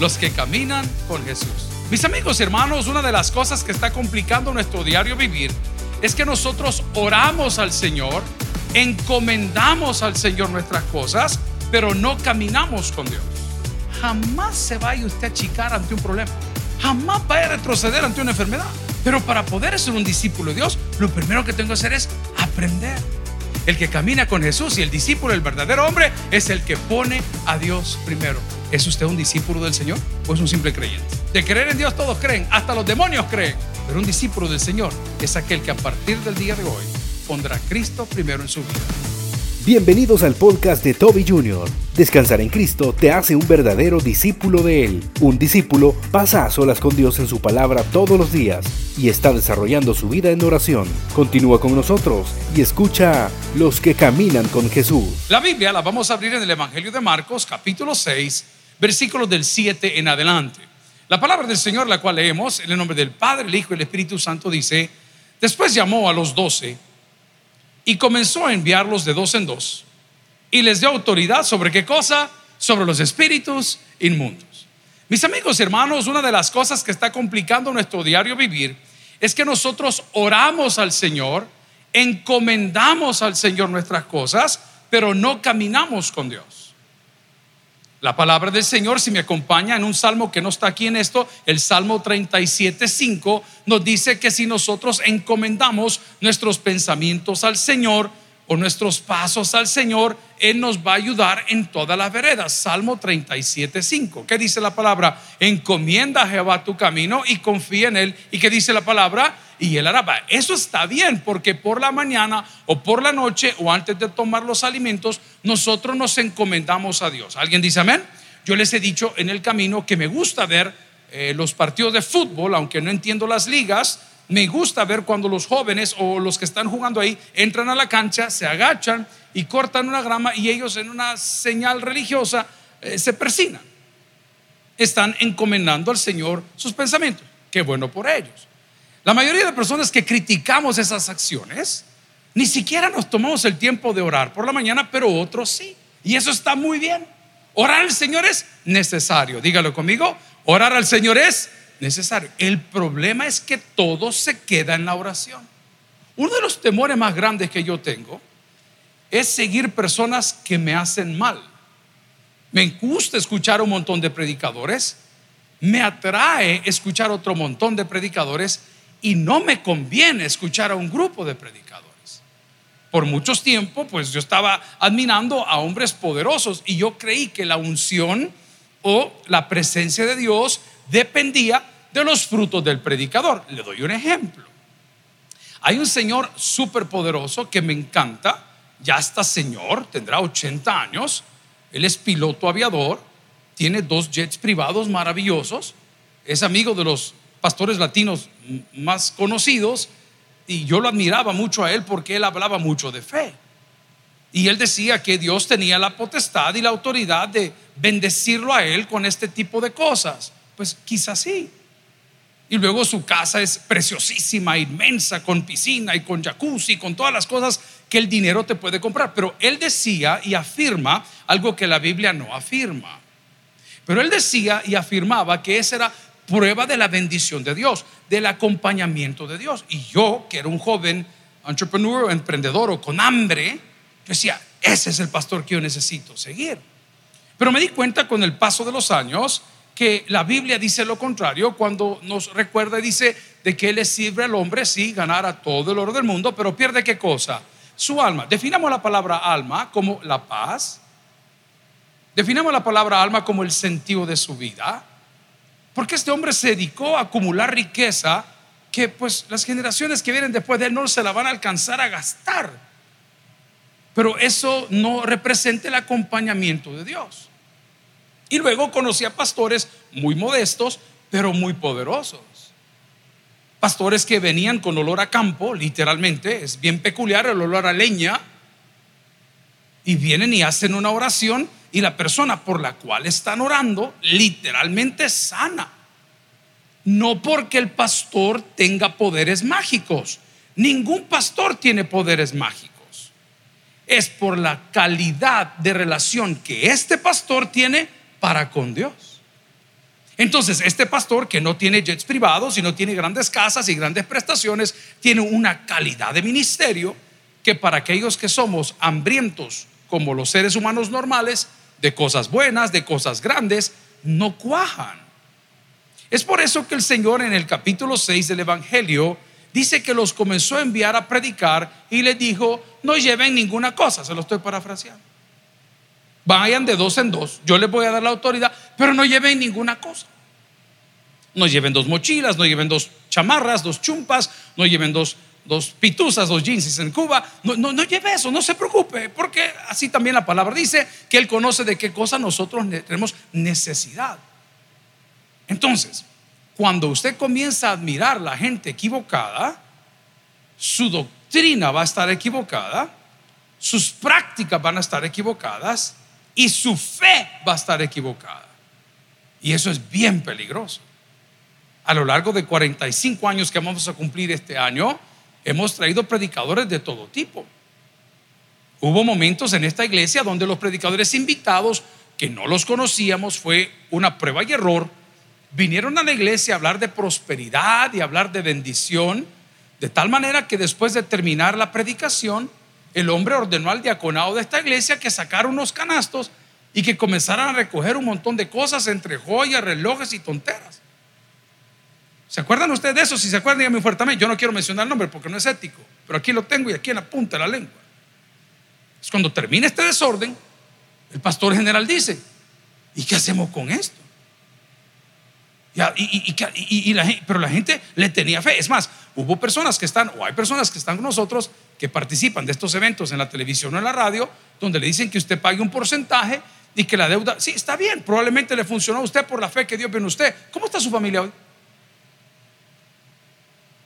los que caminan con Jesús. Mis amigos hermanos, una de las cosas que está complicando nuestro diario vivir es que nosotros oramos al Señor, encomendamos al Señor nuestras cosas, pero no caminamos con Dios. Jamás se vaya usted a achicar ante un problema. Jamás vaya a retroceder ante una enfermedad. Pero para poder ser un discípulo de Dios, lo primero que tengo que hacer es aprender. El que camina con Jesús y el discípulo, el verdadero hombre, es el que pone a Dios primero. ¿Es usted un discípulo del Señor o es un simple creyente? De creer en Dios todos creen, hasta los demonios creen. Pero un discípulo del Señor es aquel que a partir del día de hoy pondrá a Cristo primero en su vida. Bienvenidos al podcast de Toby Jr. Descansar en Cristo te hace un verdadero discípulo de Él. Un discípulo pasa a solas con Dios en su palabra todos los días y está desarrollando su vida en oración. Continúa con nosotros y escucha Los que caminan con Jesús. La Biblia la vamos a abrir en el Evangelio de Marcos, capítulo 6, versículos del 7 en adelante. La palabra del Señor, la cual leemos en el nombre del Padre, el Hijo y el Espíritu Santo, dice, después llamó a los doce y comenzó a enviarlos de dos en dos. Y les dio autoridad sobre qué cosa? Sobre los espíritus inmundos. Mis amigos hermanos, una de las cosas que está complicando nuestro diario vivir es que nosotros oramos al Señor, encomendamos al Señor nuestras cosas, pero no caminamos con Dios. La palabra del Señor, si me acompaña en un salmo que no está aquí en esto, el Salmo 37.5 nos dice que si nosotros encomendamos nuestros pensamientos al Señor o nuestros pasos al Señor, Él nos va a ayudar en todas las veredas. Salmo 37.5. ¿Qué dice la palabra? Encomienda a Jehová tu camino y confía en Él. ¿Y qué dice la palabra? Y él hará. Eso está bien porque por la mañana o por la noche o antes de tomar los alimentos, nosotros nos encomendamos a Dios. ¿Alguien dice amén? Yo les he dicho en el camino que me gusta ver eh, los partidos de fútbol, aunque no entiendo las ligas. Me gusta ver cuando los jóvenes o los que están jugando ahí entran a la cancha, se agachan y cortan una grama y ellos en una señal religiosa eh, se persinan. Están encomendando al Señor sus pensamientos. Qué bueno por ellos. La mayoría de personas que criticamos esas acciones, ni siquiera nos tomamos el tiempo de orar por la mañana, pero otros sí. Y eso está muy bien. Orar al Señor es necesario. Dígalo conmigo. Orar al Señor es necesario. El problema es que todo se queda en la oración. Uno de los temores más grandes que yo tengo es seguir personas que me hacen mal. Me gusta escuchar un montón de predicadores. Me atrae escuchar otro montón de predicadores y no me conviene escuchar a un grupo de predicadores. Por muchos tiempos, pues yo estaba admirando a hombres poderosos y yo creí que la unción o la presencia de Dios dependía de los frutos del predicador. Le doy un ejemplo. Hay un señor súper poderoso que me encanta, ya está señor, tendrá 80 años, él es piloto aviador, tiene dos jets privados maravillosos, es amigo de los pastores latinos más conocidos y yo lo admiraba mucho a él porque él hablaba mucho de fe. Y él decía que Dios tenía la potestad y la autoridad de bendecirlo a él con este tipo de cosas. Pues quizás sí. Y luego su casa es preciosísima, inmensa, con piscina y con jacuzzi, con todas las cosas que el dinero te puede comprar. Pero él decía y afirma algo que la Biblia no afirma. Pero él decía y afirmaba que esa era prueba de la bendición de Dios, del acompañamiento de Dios. Y yo, que era un joven entrepreneur, emprendedor o con hambre, decía, ese es el pastor que yo necesito seguir. Pero me di cuenta con el paso de los años que la Biblia dice lo contrario cuando nos recuerda y dice de que le sirve al hombre, sí, ganar a todo el oro del mundo, pero pierde qué cosa? Su alma. Definamos la palabra alma como la paz. Definamos la palabra alma como el sentido de su vida. Porque este hombre se dedicó a acumular riqueza que pues las generaciones que vienen después de él no se la van a alcanzar a gastar. Pero eso no representa el acompañamiento de Dios. Y luego conocí a pastores muy modestos, pero muy poderosos. Pastores que venían con olor a campo, literalmente, es bien peculiar el olor a leña, y vienen y hacen una oración y la persona por la cual están orando literalmente sana. No porque el pastor tenga poderes mágicos. Ningún pastor tiene poderes mágicos. Es por la calidad de relación que este pastor tiene para con Dios. Entonces, este pastor que no tiene jets privados y no tiene grandes casas y grandes prestaciones, tiene una calidad de ministerio que para aquellos que somos hambrientos como los seres humanos normales, de cosas buenas, de cosas grandes, no cuajan. Es por eso que el Señor en el capítulo 6 del Evangelio dice que los comenzó a enviar a predicar y les dijo, no lleven ninguna cosa, se lo estoy parafraseando. Vayan de dos en dos, yo les voy a dar la autoridad, pero no lleven ninguna cosa. No lleven dos mochilas, no lleven dos chamarras, dos chumpas, no lleven dos, dos pituzas, dos jeans en Cuba. No, no, lleve eso, no se preocupe, porque así también la palabra dice que Él conoce de qué cosa nosotros tenemos necesidad. Entonces, cuando usted comienza a admirar la gente equivocada, su doctrina va a estar equivocada, sus prácticas van a estar equivocadas y su fe va a estar equivocada. Y eso es bien peligroso. A lo largo de 45 años que vamos a cumplir este año, hemos traído predicadores de todo tipo. Hubo momentos en esta iglesia donde los predicadores invitados, que no los conocíamos, fue una prueba y error, vinieron a la iglesia a hablar de prosperidad y hablar de bendición, de tal manera que después de terminar la predicación, el hombre ordenó al diaconado de esta iglesia que sacara unos canastos y que comenzaran a recoger un montón de cosas entre joyas, relojes y tonteras. ¿Se acuerdan ustedes de eso? Si se acuerdan, díganme fuertemente. Yo no quiero mencionar el nombre porque no es ético, pero aquí lo tengo y aquí en la punta de la lengua. Es cuando termina este desorden, el pastor general dice, ¿y qué hacemos con esto? Y, pero la gente le tenía fe. Es más, hubo personas que están, o hay personas que están con nosotros que participan de estos eventos en la televisión o en la radio, donde le dicen que usted pague un porcentaje y que la deuda, sí, está bien, probablemente le funcionó a usted por la fe que Dios ve en usted. ¿Cómo está su familia hoy?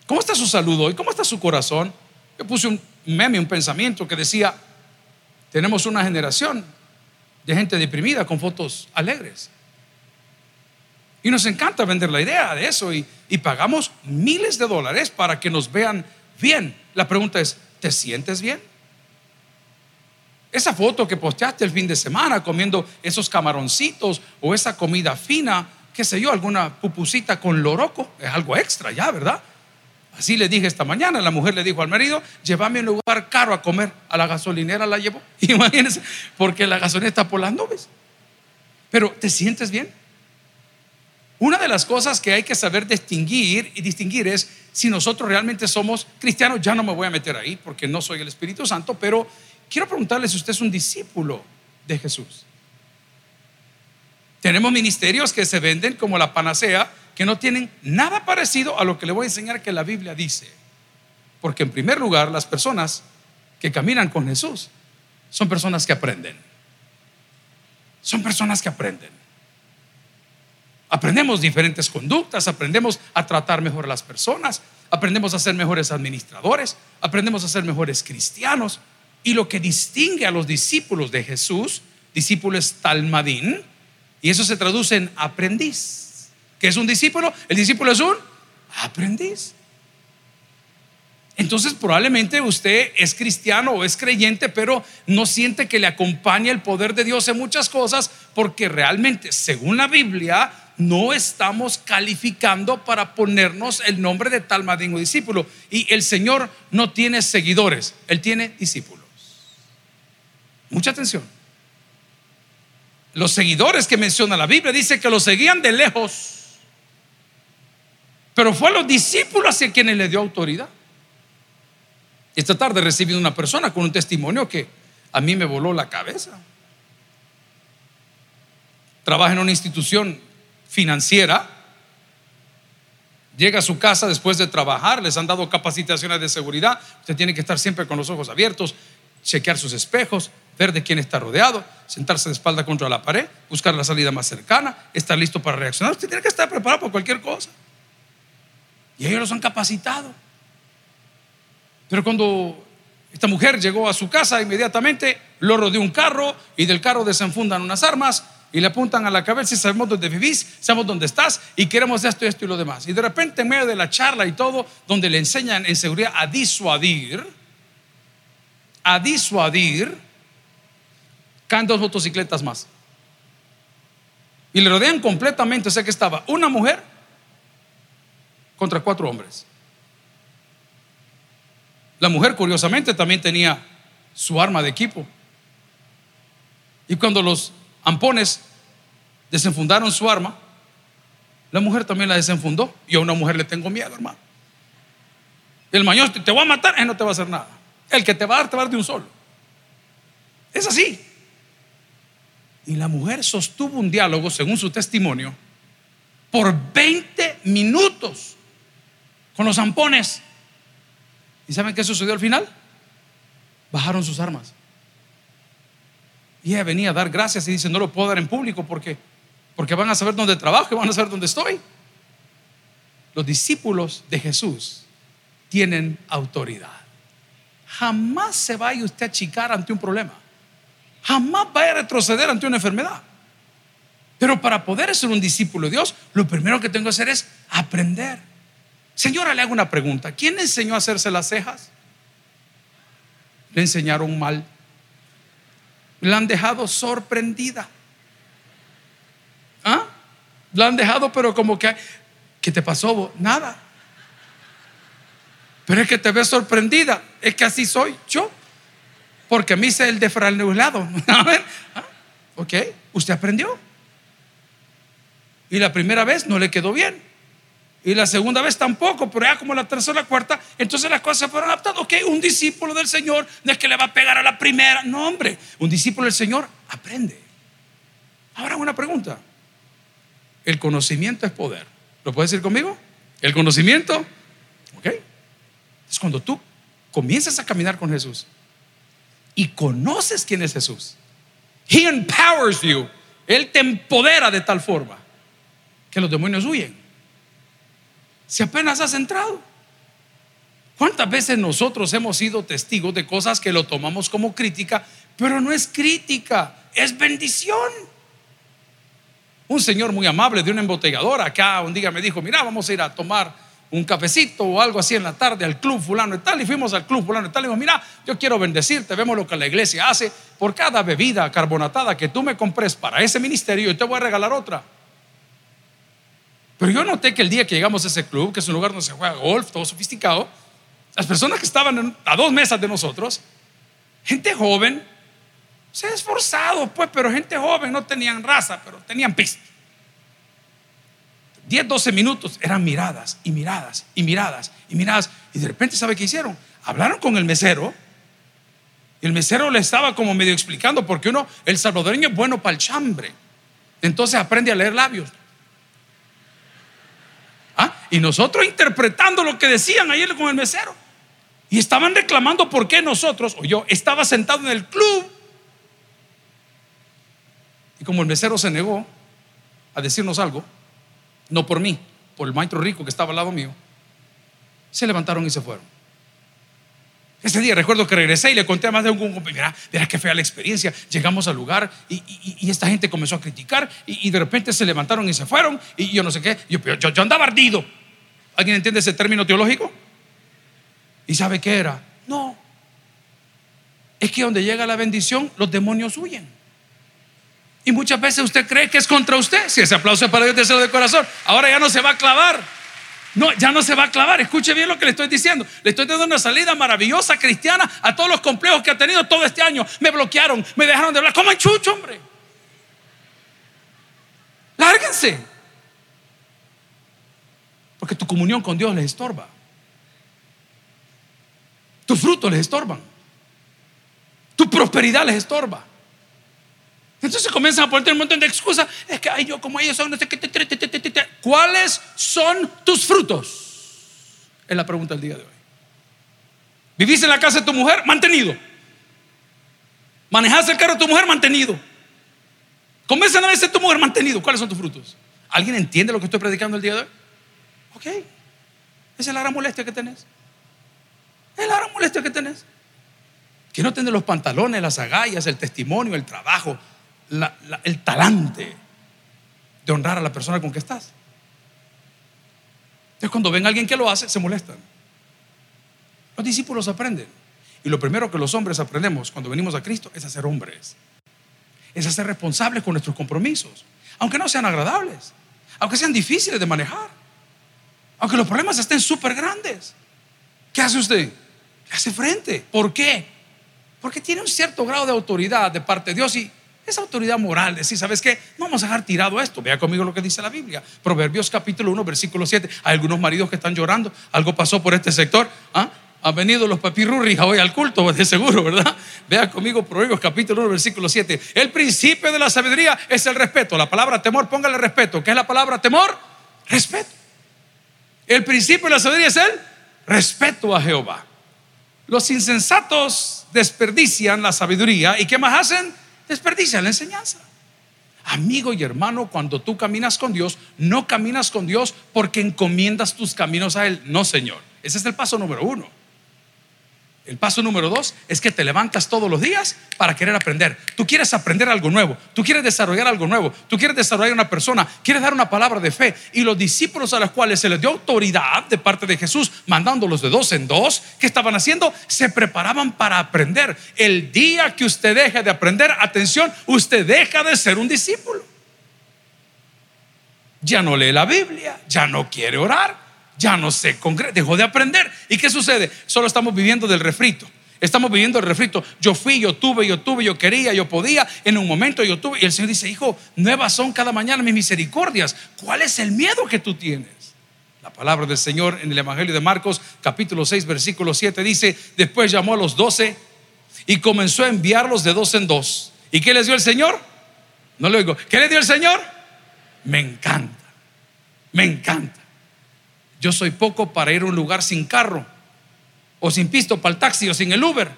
¿Cómo está su salud hoy? ¿Cómo está su corazón? Yo puse un meme, un pensamiento que decía, tenemos una generación de gente deprimida con fotos alegres. Y nos encanta vender la idea de eso y, pagamos miles de dólares para que nos vean bien. La pregunta es, ¿te sientes bien? Esa foto que posteaste el fin de semana comiendo esos camaroncitos o esa comida fina, qué sé yo, alguna pupusita con loroco, es algo extra ya, ¿verdad? Así le dije esta mañana, la mujer le dijo al marido, llévame a un lugar caro a comer, a la gasolinera la llevó, imagínense, porque la gasolina está por las nubes. Pero, ¿te sientes bien? Una de las cosas que hay que saber distinguir y distinguir es si nosotros realmente somos cristianos. Ya no me voy a meter ahí porque no soy el Espíritu Santo, pero quiero preguntarle si usted es un discípulo de Jesús. Tenemos ministerios que se venden como la panacea, que no tienen nada parecido a lo que le voy a enseñar que la Biblia dice. Porque en primer lugar, las personas que caminan con Jesús son personas que aprenden. Son personas que aprenden. Aprendemos diferentes conductas, aprendemos a tratar mejor a las personas, aprendemos a ser mejores administradores, aprendemos a ser mejores cristianos. Y lo que distingue a los discípulos de Jesús, discípulos talmadín, y eso se traduce en aprendiz. ¿Qué es un discípulo? El discípulo es un aprendiz. Entonces probablemente usted es cristiano o es creyente, pero no siente que le acompaña el poder de Dios en muchas cosas, porque realmente, según la Biblia, no estamos calificando para ponernos el nombre de tal madrino discípulo. Y el Señor no tiene seguidores, Él tiene discípulos. Mucha atención. Los seguidores que menciona la Biblia dice que los seguían de lejos. Pero fue a los discípulos hacia quienes le dio autoridad. Esta tarde recibí una persona con un testimonio que a mí me voló la cabeza. Trabaja en una institución financiera, llega a su casa después de trabajar, les han dado capacitaciones de seguridad, usted tiene que estar siempre con los ojos abiertos, chequear sus espejos, ver de quién está rodeado, sentarse de espalda contra la pared, buscar la salida más cercana, estar listo para reaccionar. Usted tiene que estar preparado para cualquier cosa. Y ellos los han capacitado. Pero cuando esta mujer llegó a su casa, inmediatamente lo rodeó un carro y del carro desenfundan unas armas y le apuntan a la cabeza y sabemos dónde vivís, sabemos dónde estás y queremos esto, esto y lo demás. Y de repente en medio de la charla y todo, donde le enseñan en seguridad a disuadir, a disuadir, caen dos motocicletas más. Y le rodean completamente. O sea que estaba una mujer contra cuatro hombres. La mujer, curiosamente, también tenía su arma de equipo. Y cuando los ampones desenfundaron su arma, la mujer también la desenfundó. Y a una mujer le tengo miedo, hermano. El mañoso te, va a matar, él no te va a hacer nada. El que te va a dar, te va a dar de un solo. Es así. Y la mujer sostuvo un diálogo, según su testimonio, por 20 minutos con los zampones. ¿Y saben qué sucedió al final? Bajaron sus armas. Y ella venía a dar gracias y dice, no lo puedo dar en público porque, porque van a saber dónde trabajo y van a saber dónde estoy. Los discípulos de Jesús tienen autoridad. Jamás se vaya usted a achicar ante un problema. Jamás vaya a retroceder ante una enfermedad. Pero para poder ser un discípulo de Dios, lo primero que tengo que hacer es aprender. Señora, le hago una pregunta. ¿Quién le enseñó a hacerse las cejas? Le enseñaron mal. La han dejado sorprendida. ¿Ah? La han dejado, pero como que, ¿qué te pasó? Nada. Pero es que te ves sorprendida. Es que así soy yo. Porque a mí se el defraudado. A ver, ¿ah? ok, usted aprendió. Y la primera vez no le quedó bien. Y la segunda vez tampoco, pero ya como la tercera la cuarta, entonces las cosas se fueron adaptando. Ok, un discípulo del Señor no es que le va a pegar a la primera. No, hombre, un discípulo del Señor aprende. Ahora una pregunta. El conocimiento es poder. ¿Lo puedes decir conmigo? El conocimiento, ok. Es cuando tú comienzas a caminar con Jesús y conoces quién es Jesús. He empowers you. Él te empodera de tal forma que los demonios huyen si apenas has entrado? ¿Cuántas veces nosotros hemos sido testigos de cosas que lo tomamos como crítica, pero no es crítica, es bendición? Un señor muy amable de una embotelladora acá un día me dijo, mira, vamos a ir a tomar un cafecito o algo así en la tarde al club fulano y tal. Y fuimos al club fulano y tal. Y dijo, mira, yo quiero bendecirte, vemos lo que la iglesia hace. Por cada bebida carbonatada que tú me compres para ese ministerio, yo te voy a regalar otra. Pero yo noté que el día que llegamos a ese club, que es un lugar donde se juega golf, todo sofisticado, las personas que estaban a dos mesas de nosotros, gente joven, se ha esforzado, pues, pero gente joven no tenían raza, pero tenían pista. 10, 12 minutos eran miradas y miradas y miradas y miradas. Y de repente, ¿sabe qué hicieron? Hablaron con el mesero. El mesero le estaba como medio explicando, porque uno, el salvadoreño es bueno para el chambre. Entonces aprende a leer labios. ¿Ah? Y nosotros interpretando lo que decían ayer con el mesero. Y estaban reclamando por qué nosotros, o yo, estaba sentado en el club. Y como el mesero se negó a decirnos algo, no por mí, por el maestro rico que estaba al lado mío, se levantaron y se fueron. Ese día recuerdo que regresé y le conté a más de un compañero, mira, qué fea la experiencia. Llegamos al lugar y, esta gente comenzó a criticar y, de repente se levantaron y se fueron y yo no sé qué. Yo, yo, andaba ardido. ¿Alguien entiende ese término teológico? ¿Y sabe qué era? No. Es que donde llega la bendición, los demonios huyen. Y muchas veces usted cree que es contra usted. Si ese aplauso es para Dios, deseo de corazón. Ahora ya no se va a clavar. No, ya no se va a clavar. Escuche bien lo que le estoy diciendo. Le estoy dando una salida maravillosa cristiana a todos los complejos que ha tenido todo este año. Me bloquearon, me dejaron de hablar. Como en chucho, hombre. Lárguense. Porque tu comunión con Dios les estorba. Tus frutos les estorban. Tu prosperidad les estorba. Entonces comienzan a ponerte un montón de excusas. Es que ay, yo como ellos son, no sé qué. ¿Cuáles son tus frutos? Es la pregunta del día de hoy. ¿Vivís en la casa de tu mujer? Mantenido. ¿Manejas el carro de tu mujer? Mantenido. ¿Comes a la de tu mujer? Mantenido. ¿Cuáles son tus frutos? ¿Alguien entiende lo que estoy predicando el día de hoy? Ok. Esa es la gran molestia que tenés. Es la gran molestia que tenés. Que no tenés los pantalones, las agallas, el testimonio, el trabajo, el talante de honrar a la persona con que estás. Entonces cuando ven a alguien que lo hace, se molestan. Los discípulos aprenden. Y lo primero que los hombres aprendemos cuando venimos a Cristo es a ser hombres. Es a ser responsables con nuestros compromisos. aunque no sean agradables, aunque sean difíciles de manejar, aunque los problemas estén súper grandes. ¿Qué hace usted? Hace frente. ¿Por qué? Porque tiene un cierto grado de autoridad de parte de Dios y esa autoridad moral, decir, ¿sabes qué? No vamos a dejar tirado esto. Vea conmigo lo que dice la Biblia. Proverbios capítulo 1, versículo 7. Hay algunos maridos que están llorando. Algo pasó por este sector. ¿Ah? Han venido los papirurris hoy al culto, de seguro, ¿verdad? Vea conmigo Proverbios capítulo 1, versículo 7. El principio de la sabiduría es el respeto. La palabra temor, póngale respeto. ¿Qué es la palabra temor? Respeto. El principio de la sabiduría es el respeto a Jehová. Los insensatos desperdician la sabiduría. ¿Y qué más hacen? Desperdicia la enseñanza. Amigo y hermano, cuando tú caminas con Dios, no caminas con Dios porque encomiendas tus caminos a Él. No, Señor. Ese es el paso número uno. El paso número dos es que te levantas todos los días para querer aprender. Tú quieres aprender algo nuevo, tú quieres desarrollar algo nuevo, tú quieres desarrollar una persona, quieres dar una palabra de fe. Y los discípulos a los cuales se les dio autoridad de parte de Jesús, mandándolos de dos en dos, ¿qué estaban haciendo? Se preparaban para aprender. El día que usted deje de aprender, atención, usted deja de ser un discípulo. Ya no lee la Biblia, ya no quiere orar, ya no se dejó de aprender. ¿Y qué sucede? Solo estamos viviendo del refrito. Estamos viviendo el refrito. Yo fui, yo tuve, yo tuve, yo quería, yo podía. En un momento yo tuve. Y el Señor dice, hijo, nuevas son cada mañana mis misericordias. ¿Cuál es el miedo que tú tienes? La palabra del Señor en el Evangelio de Marcos, capítulo 6, versículo 7, dice, después llamó a los doce y comenzó a enviarlos de dos en dos. ¿Y qué les dio el Señor? No le oigo. ¿Qué le dio el Señor? Me encanta. Me encanta. Yo soy poco para ir a un lugar sin carro, o sin pisto para el taxi, o sin el Uber.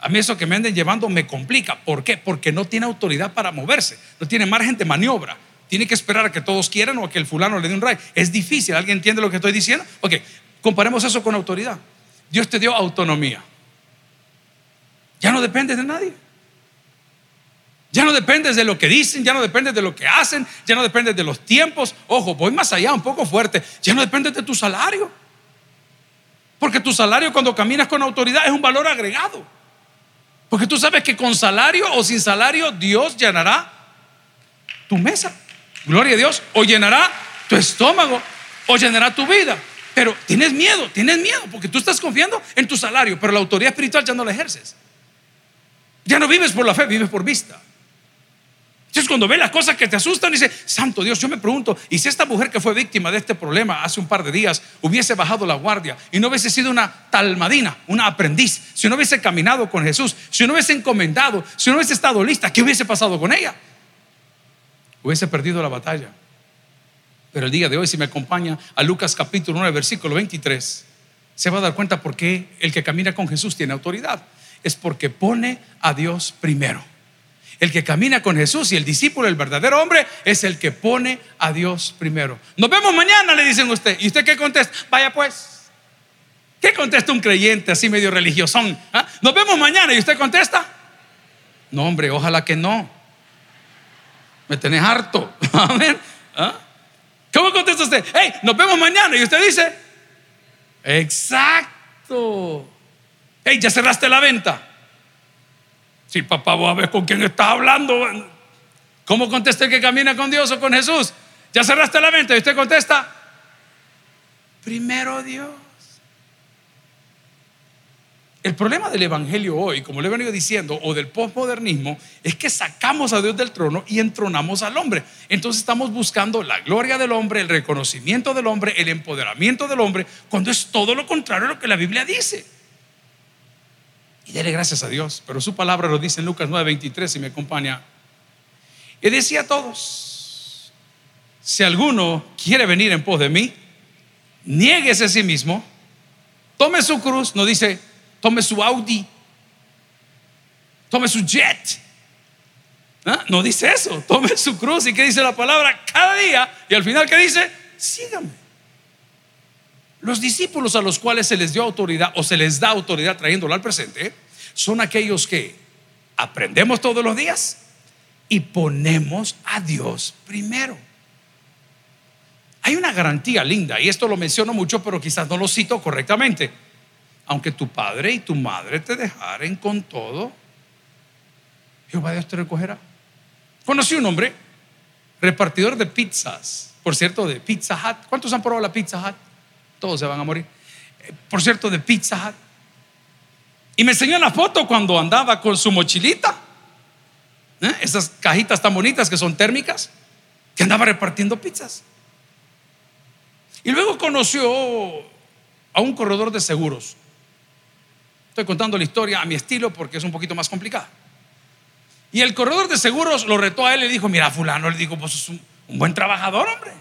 A mí eso que me anden llevando me complica. ¿Por qué? Porque no tiene autoridad para moverse, no tiene margen de maniobra. Tiene que esperar a que todos quieran o a que el fulano le dé un ray. Es difícil. ¿Alguien entiende lo que estoy diciendo? Ok, comparemos eso con autoridad. Dios te dio autonomía. Ya no depende de nadie. Ya no dependes de lo que dicen, ya no dependes de lo que hacen, ya no dependes de los tiempos. Ojo, voy más allá, un poco fuerte. Ya no dependes de tu salario. Porque tu salario cuando caminas con autoridad es un valor agregado. Porque tú sabes que con salario o sin salario Dios llenará tu mesa. Gloria a Dios. O llenará tu estómago. O llenará tu vida. Pero tienes miedo, tienes miedo. Porque tú estás confiando en tu salario. Pero la autoridad espiritual ya no la ejerces. Ya no vives por la fe, vives por vista. Entonces cuando ve las cosas que te asustan, dice, Santo Dios, yo me pregunto, ¿y si esta mujer que fue víctima de este problema hace un par de días hubiese bajado la guardia y no hubiese sido una talmadina, una aprendiz, si no hubiese caminado con Jesús, si no hubiese encomendado, si no hubiese estado lista, ¿qué hubiese pasado con ella? Hubiese perdido la batalla. Pero el día de hoy, si me acompaña a Lucas capítulo 9, versículo 23, se va a dar cuenta por qué el que camina con Jesús tiene autoridad. Es porque pone a Dios primero. El que camina con Jesús y el discípulo, el verdadero hombre, es el que pone a Dios primero. Nos vemos mañana, le dicen usted. ¿Y usted qué contesta? Vaya pues. ¿Qué contesta un creyente así medio religiosón? ¿Ah? Nos vemos mañana y usted contesta. No, hombre, ojalá que no. Me tenés harto. Amén. ¿Ah? ¿Cómo contesta usted? Hey, nos vemos mañana y usted dice. Exacto. Hey, ya cerraste la venta. Si papá, vos a ver con quién estás hablando. ¿Cómo contesta el que camina con Dios o con Jesús? ¿Ya cerraste la mente? Y usted contesta, primero Dios. El problema del Evangelio hoy, como le he venido diciendo, o del postmodernismo, es que sacamos a Dios del trono y entronamos al hombre. Entonces estamos buscando la gloria del hombre, el reconocimiento del hombre, el empoderamiento del hombre, cuando es todo lo contrario a lo que la Biblia dice. Y dele gracias a Dios. Pero su palabra lo dice en Lucas 9:23 y me acompaña. Y decía a todos, si alguno quiere venir en pos de mí, niéguese a sí mismo, tome su cruz, no dice, tome su Audi, tome su jet. ¿Ah? No dice eso, tome su cruz y que dice la palabra cada día y al final que dice, sígame. Los discípulos a los cuales se les dio autoridad o se les da autoridad trayéndolo al presente son aquellos que aprendemos todos los días y ponemos a Dios primero. Hay una garantía linda, y esto lo menciono mucho, pero quizás no lo cito correctamente. Aunque tu padre y tu madre te dejaren con todo, Jehová Dios te recogerá. Conocí un hombre repartidor de pizzas, por cierto, de Pizza Hut. ¿Cuántos han probado la Pizza Hut? Todos se van a morir. Eh, Por cierto, de Pizza. Y me enseñó la foto cuando andaba con su mochilita. ¿eh? Esas cajitas tan bonitas que son térmicas, que andaba repartiendo pizzas. Y luego conoció a un corredor de seguros. Estoy contando la historia a mi estilo porque es un poquito más complicada. Y el corredor de seguros lo retó a él y le dijo, mira, fulano, le dijo, pues es un, un buen trabajador, hombre.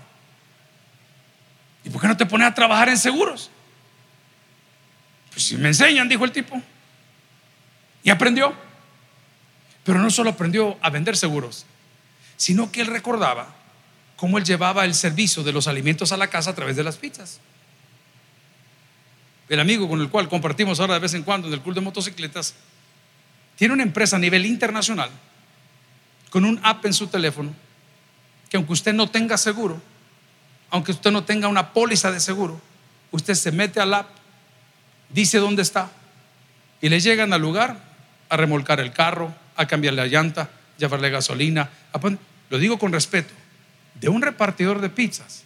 ¿Y por qué no te pones a trabajar en seguros? Pues si me enseñan, dijo el tipo. Y aprendió. Pero no solo aprendió a vender seguros, sino que él recordaba cómo él llevaba el servicio de los alimentos a la casa a través de las pizzas. El amigo con el cual compartimos ahora de vez en cuando en el club de motocicletas tiene una empresa a nivel internacional con un app en su teléfono que aunque usted no tenga seguro, aunque usted no tenga una póliza de seguro, usted se mete al app, dice dónde está y le llegan al lugar a remolcar el carro, a cambiar la llanta, llevarle gasolina. a lo digo con respeto, de un repartidor de pizzas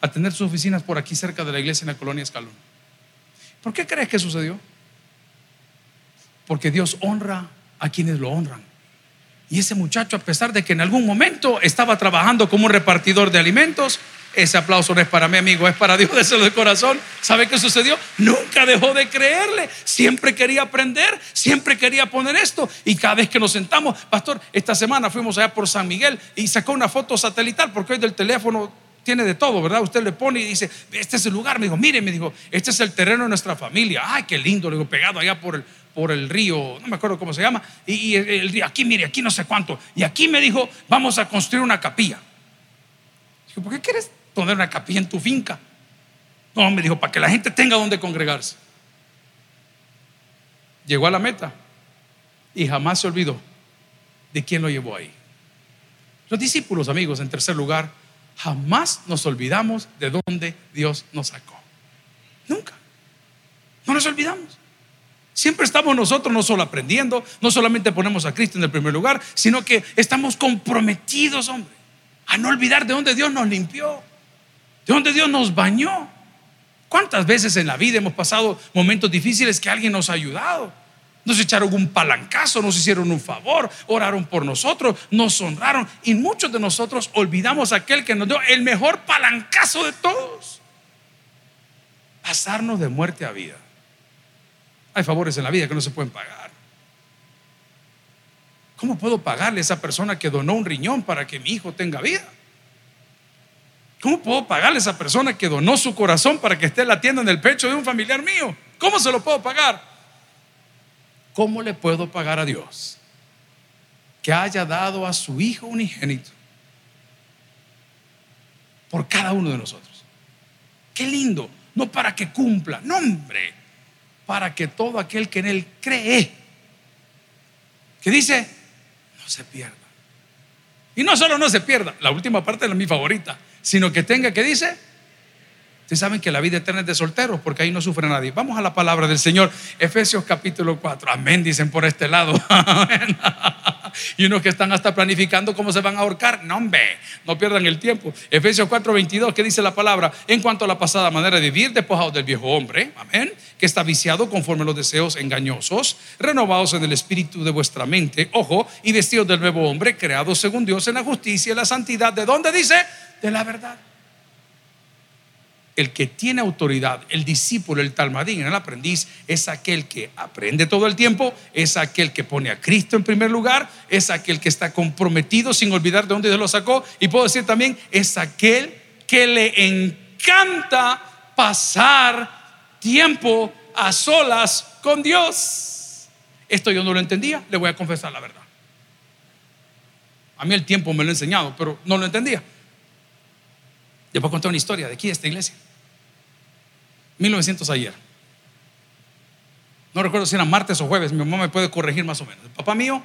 a tener sus oficinas por aquí cerca de la iglesia en la colonia Escalón. ¿Por qué crees que sucedió? Porque Dios honra a quienes lo honran. Y ese muchacho, a pesar de que en algún momento estaba trabajando como un repartidor de alimentos, ese aplauso no es para mí, amigo, es para Dios, déselo de corazón. ¿Sabe qué sucedió? Nunca dejó de creerle. Siempre quería aprender, siempre quería poner esto. Y cada vez que nos sentamos, pastor, esta semana fuimos allá por San Miguel y sacó una foto satelital, porque hoy del teléfono tiene de todo, ¿verdad? Usted le pone y dice, este es el lugar. Me dijo, mire, me dijo, este es el terreno de nuestra familia. Ay, qué lindo, le digo, pegado allá por el, por el río, no me acuerdo cómo se llama. Y, el río, aquí, mire, aquí no sé cuánto. Y aquí me dijo, vamos a construir una capilla. Dijo, ¿por qué quieres poner una capilla en tu finca? No, me dijo, para que la gente tenga donde congregarse. Llegó a la meta y jamás se olvidó de quién lo llevó ahí. Los discípulos, amigos, en tercer lugar, jamás nos olvidamos de dónde Dios nos sacó. Nunca. No nos olvidamos. Siempre estamos nosotros no solo aprendiendo, no solamente ponemos a Cristo en el primer lugar, sino que estamos comprometidos, hombre, a no olvidar de dónde Dios nos limpió, de dónde Dios nos bañó. ¿Cuántas veces en la vida hemos pasado momentos difíciles que alguien nos ha ayudado? Nos echaron un palancazo, nos hicieron un favor, oraron por nosotros, nos honraron y muchos de nosotros olvidamos aquel que nos dio el mejor palancazo de todos. Pasarnos de muerte a vida. Hay favores en la vida que no se pueden pagar. ¿Cómo puedo pagarle a esa persona que donó un riñón para que mi hijo tenga vida? ¿Cómo puedo pagarle a esa persona que donó su corazón para que esté latiendo en el pecho de un familiar mío? ¿Cómo se lo puedo pagar? ¿Cómo le puedo pagar a Dios que haya dado a su Hijo unigénito por cada uno de nosotros? Qué lindo, no para que cumpla, no para que todo aquel que en Él cree, que dice, no se pierda. Y no solo no se pierda, la última parte es mi favorita, sino que tenga que dice, Ustedes saben que la vida eterna es de solteros porque ahí no sufre nadie. Vamos a la palabra del Señor. Efesios capítulo 4. Amén, dicen por este lado. Amén. Y unos que están hasta planificando cómo se van a ahorcar. No, hombre, no pierdan el tiempo. Efesios 4, 22, ¿qué dice la palabra? En cuanto a la pasada manera de vivir, despojados del viejo hombre, amén, que está viciado conforme a los deseos engañosos, renovados en el espíritu de vuestra mente, ojo, y vestidos del nuevo hombre, creados según Dios en la justicia y la santidad. ¿De dónde dice? De la verdad el que tiene autoridad, el discípulo, el talmadín, el aprendiz, es aquel que aprende todo el tiempo, es aquel que pone a Cristo en primer lugar, es aquel que está comprometido sin olvidar de dónde Dios lo sacó, y puedo decir también, es aquel que le encanta pasar tiempo a solas con Dios. Esto yo no lo entendía, le voy a confesar la verdad. A mí el tiempo me lo ha enseñado, pero no lo entendía. Les voy a contar una historia de aquí, esta iglesia. 1900 ayer. No recuerdo si era martes o jueves, mi mamá me puede corregir más o menos. El papá mío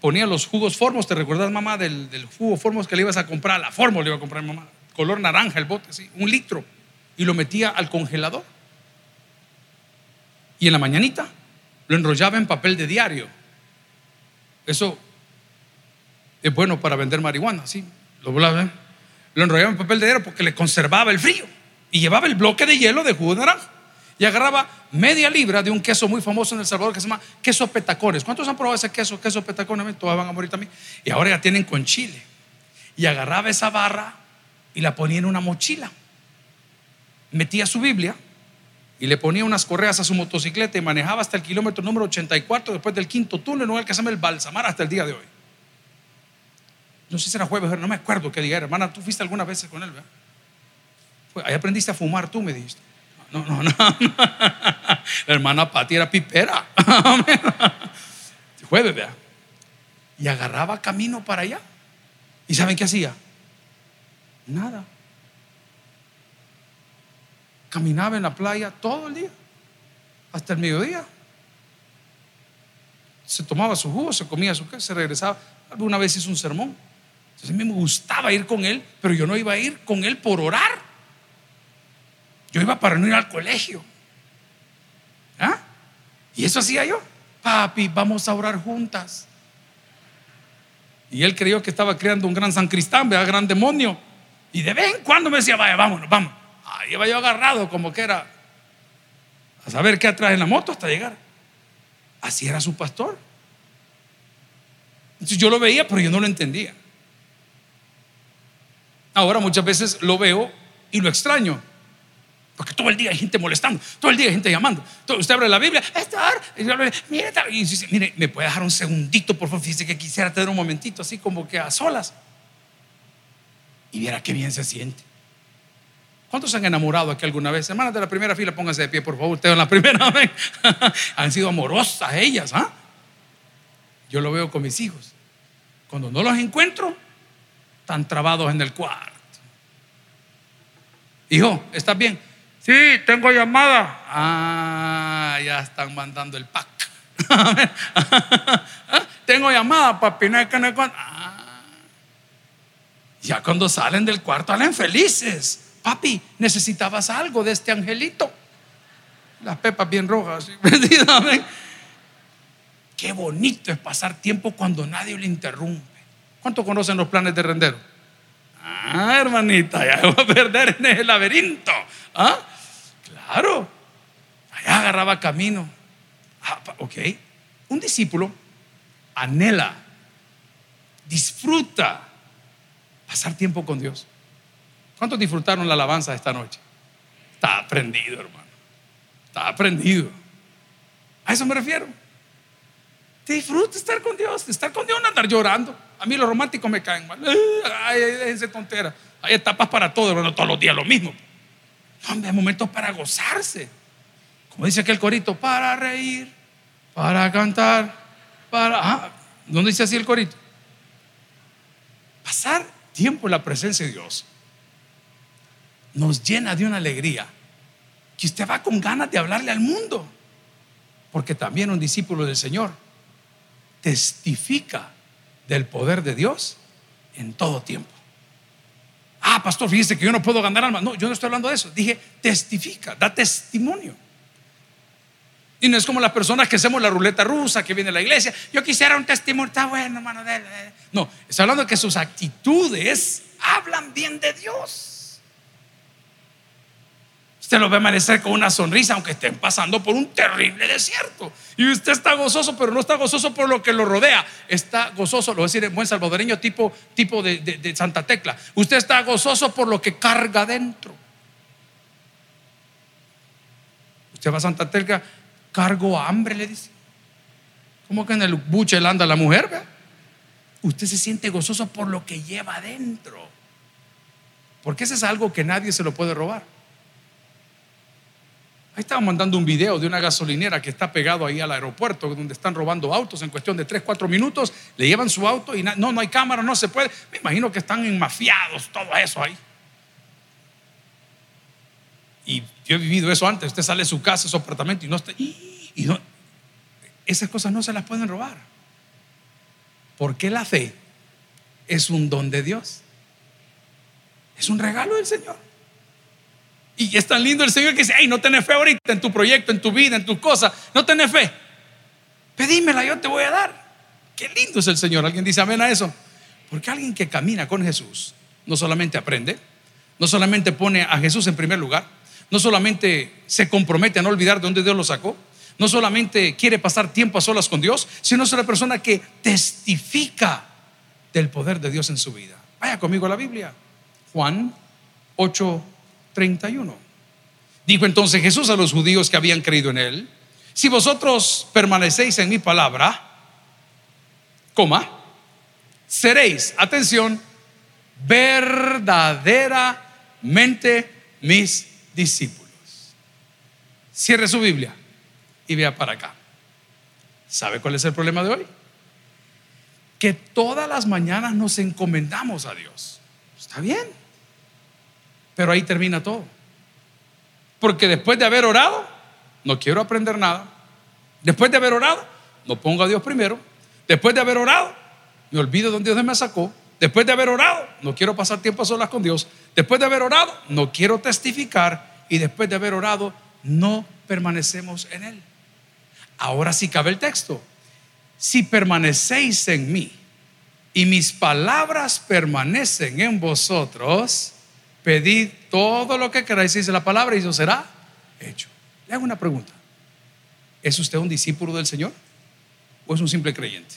ponía los jugos formos, ¿te recuerdas mamá del, jugo formos que le ibas a comprar? La formo le iba a comprar mamá, color naranja el bote, sí, un litro, y lo metía al congelador. Y en la mañanita lo enrollaba en papel de diario. Eso es bueno para vender marihuana, sí. Lo, lo enrollaba en papel de hierro porque le conservaba el frío. Y llevaba el bloque de hielo de jugo. Y agarraba media libra de un queso muy famoso en El Salvador que se llama queso petacones. ¿Cuántos han probado ese queso? Queso petacones, todos van a morir también. Y ahora ya tienen con chile. Y agarraba esa barra y la ponía en una mochila. Metía su Biblia y le ponía unas correas a su motocicleta y manejaba hasta el kilómetro número 84 después del quinto túnel, no que se llama el Balsamar hasta el día de hoy. No sé si era jueves, no me acuerdo qué día. Hermana, tú fuiste alguna vez con él, ¿verdad? Ahí aprendiste a fumar tú, me dijiste. No, no, no. La hermana Pati era pipera. Jueves, ¿verdad? Y agarraba camino para allá. ¿Y saben qué hacía? Nada caminaba en la playa todo el día, hasta el mediodía. Se tomaba su jugo, se comía su queso, se regresaba. Alguna vez hizo un sermón. Entonces a mí me gustaba ir con él, pero yo no iba a ir con él por orar. Yo iba para no ir al colegio. ¿Ah? Y eso hacía yo. Papi, vamos a orar juntas. Y él creyó que estaba creando un gran San Cristán, vea, gran demonio. Y de vez en cuando me decía, vaya, vámonos, vamos iba yo agarrado como que era a saber qué atrás en la moto hasta llegar. Así era su pastor. Entonces yo lo veía, pero yo no lo entendía. Ahora muchas veces lo veo y lo extraño. Porque todo el día hay gente molestando, todo el día hay gente llamando. usted abre la Biblia, mire, y dice, mire, me puede dejar un segundito, por favor. Fíjese que quisiera tener un momentito así como que a solas. Y viera qué bien se siente. ¿Cuántos se han enamorado aquí alguna vez? Hermanas de la primera fila, pónganse de pie, por favor. Ustedes en la primera vez han sido amorosas ellas. ¿ah? Yo lo veo con mis hijos. Cuando no los encuentro, están trabados en el cuarto. Hijo, ¿estás bien? Sí, tengo llamada. Ah, ya están mandando el pack. ¿Ah? tengo llamada, papi. No ah. Ya cuando salen del cuarto, salen felices papi, necesitabas algo de este angelito. Las pepas bien rojas. Qué bonito es pasar tiempo cuando nadie le interrumpe. ¿Cuántos conocen los planes de rendero? Ah, hermanita, ya voy a perder en el laberinto. ¿Ah? Claro. Allá agarraba camino. Ah, ok. Un discípulo anhela, disfruta pasar tiempo con Dios. ¿Cuántos disfrutaron la alabanza esta noche? Está aprendido, hermano. Está aprendido. A eso me refiero. Te disfruta estar con Dios. Estar con Dios no andar llorando. A mí los románticos me caen mal. Ay, déjense tontera. Hay etapas para todo, hermano. Todos los días lo mismo. No, hay momentos para gozarse. Como dice aquel corito, para reír, para cantar, para. Ah, ¿Dónde dice así el corito? Pasar tiempo en la presencia de Dios nos llena de una alegría que usted va con ganas de hablarle al mundo. Porque también un discípulo del Señor testifica del poder de Dios en todo tiempo. Ah, pastor, fíjese que yo no puedo ganar alma. No, yo no estoy hablando de eso. Dije, testifica, da testimonio. Y no es como las personas que hacemos la ruleta rusa, que viene a la iglesia. Yo quisiera un testimonio, está bueno, hermano. No, está hablando de que sus actitudes hablan bien de Dios. Usted lo ve amanecer con una sonrisa, aunque estén pasando por un terrible desierto. Y usted está gozoso, pero no está gozoso por lo que lo rodea. Está gozoso, lo voy a decir en buen salvadoreño, tipo, tipo de, de Santa Tecla. Usted está gozoso por lo que carga dentro. Usted va a Santa Tecla, cargo hambre, le dice. ¿Cómo que en el buche anda la mujer? Usted se siente gozoso por lo que lleva adentro. Porque ese es algo que nadie se lo puede robar. Ahí estaba mandando un video de una gasolinera que está pegado ahí al aeropuerto, donde están robando autos en cuestión de 3, 4 minutos, le llevan su auto y no, no hay cámara, no se puede. Me imagino que están enmafiados, todo eso ahí. Y yo he vivido eso antes, usted sale de su casa, su apartamento y no está... Y esas cosas no se las pueden robar. Porque la fe es un don de Dios. Es un regalo del Señor. Y es tan lindo el Señor que dice, hey, no tenés fe ahorita en tu proyecto, en tu vida, en tus cosas. No tenés fe. Pedímela, yo te voy a dar. Qué lindo es el Señor. ¿Alguien dice amén a eso? Porque alguien que camina con Jesús no solamente aprende, no solamente pone a Jesús en primer lugar, no solamente se compromete a no olvidar de dónde Dios lo sacó, no solamente quiere pasar tiempo a solas con Dios, sino es una persona que testifica del poder de Dios en su vida. Vaya conmigo a la Biblia. Juan 8:31. Dijo entonces Jesús a los judíos que habían creído en él, si vosotros permanecéis en mi palabra, coma, seréis, atención, verdaderamente mis discípulos. Cierre su Biblia y vea para acá. ¿Sabe cuál es el problema de hoy? Que todas las mañanas nos encomendamos a Dios. Está bien. Pero ahí termina todo. Porque después de haber orado, no quiero aprender nada. Después de haber orado, no pongo a Dios primero. Después de haber orado, me olvido de donde Dios me sacó. Después de haber orado, no quiero pasar tiempo a solas con Dios. Después de haber orado, no quiero testificar. Y después de haber orado, no permanecemos en Él. Ahora sí cabe el texto. Si permanecéis en mí y mis palabras permanecen en vosotros, pedid todo lo que queráis, dice la palabra, y eso será hecho. Le hago una pregunta. ¿Es usted un discípulo del Señor o es un simple creyente?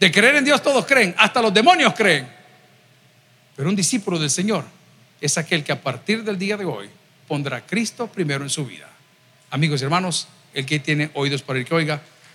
De creer en Dios todos creen, hasta los demonios creen. Pero un discípulo del Señor es aquel que a partir del día de hoy pondrá a Cristo primero en su vida. Amigos y hermanos, el que tiene oídos para el que oiga,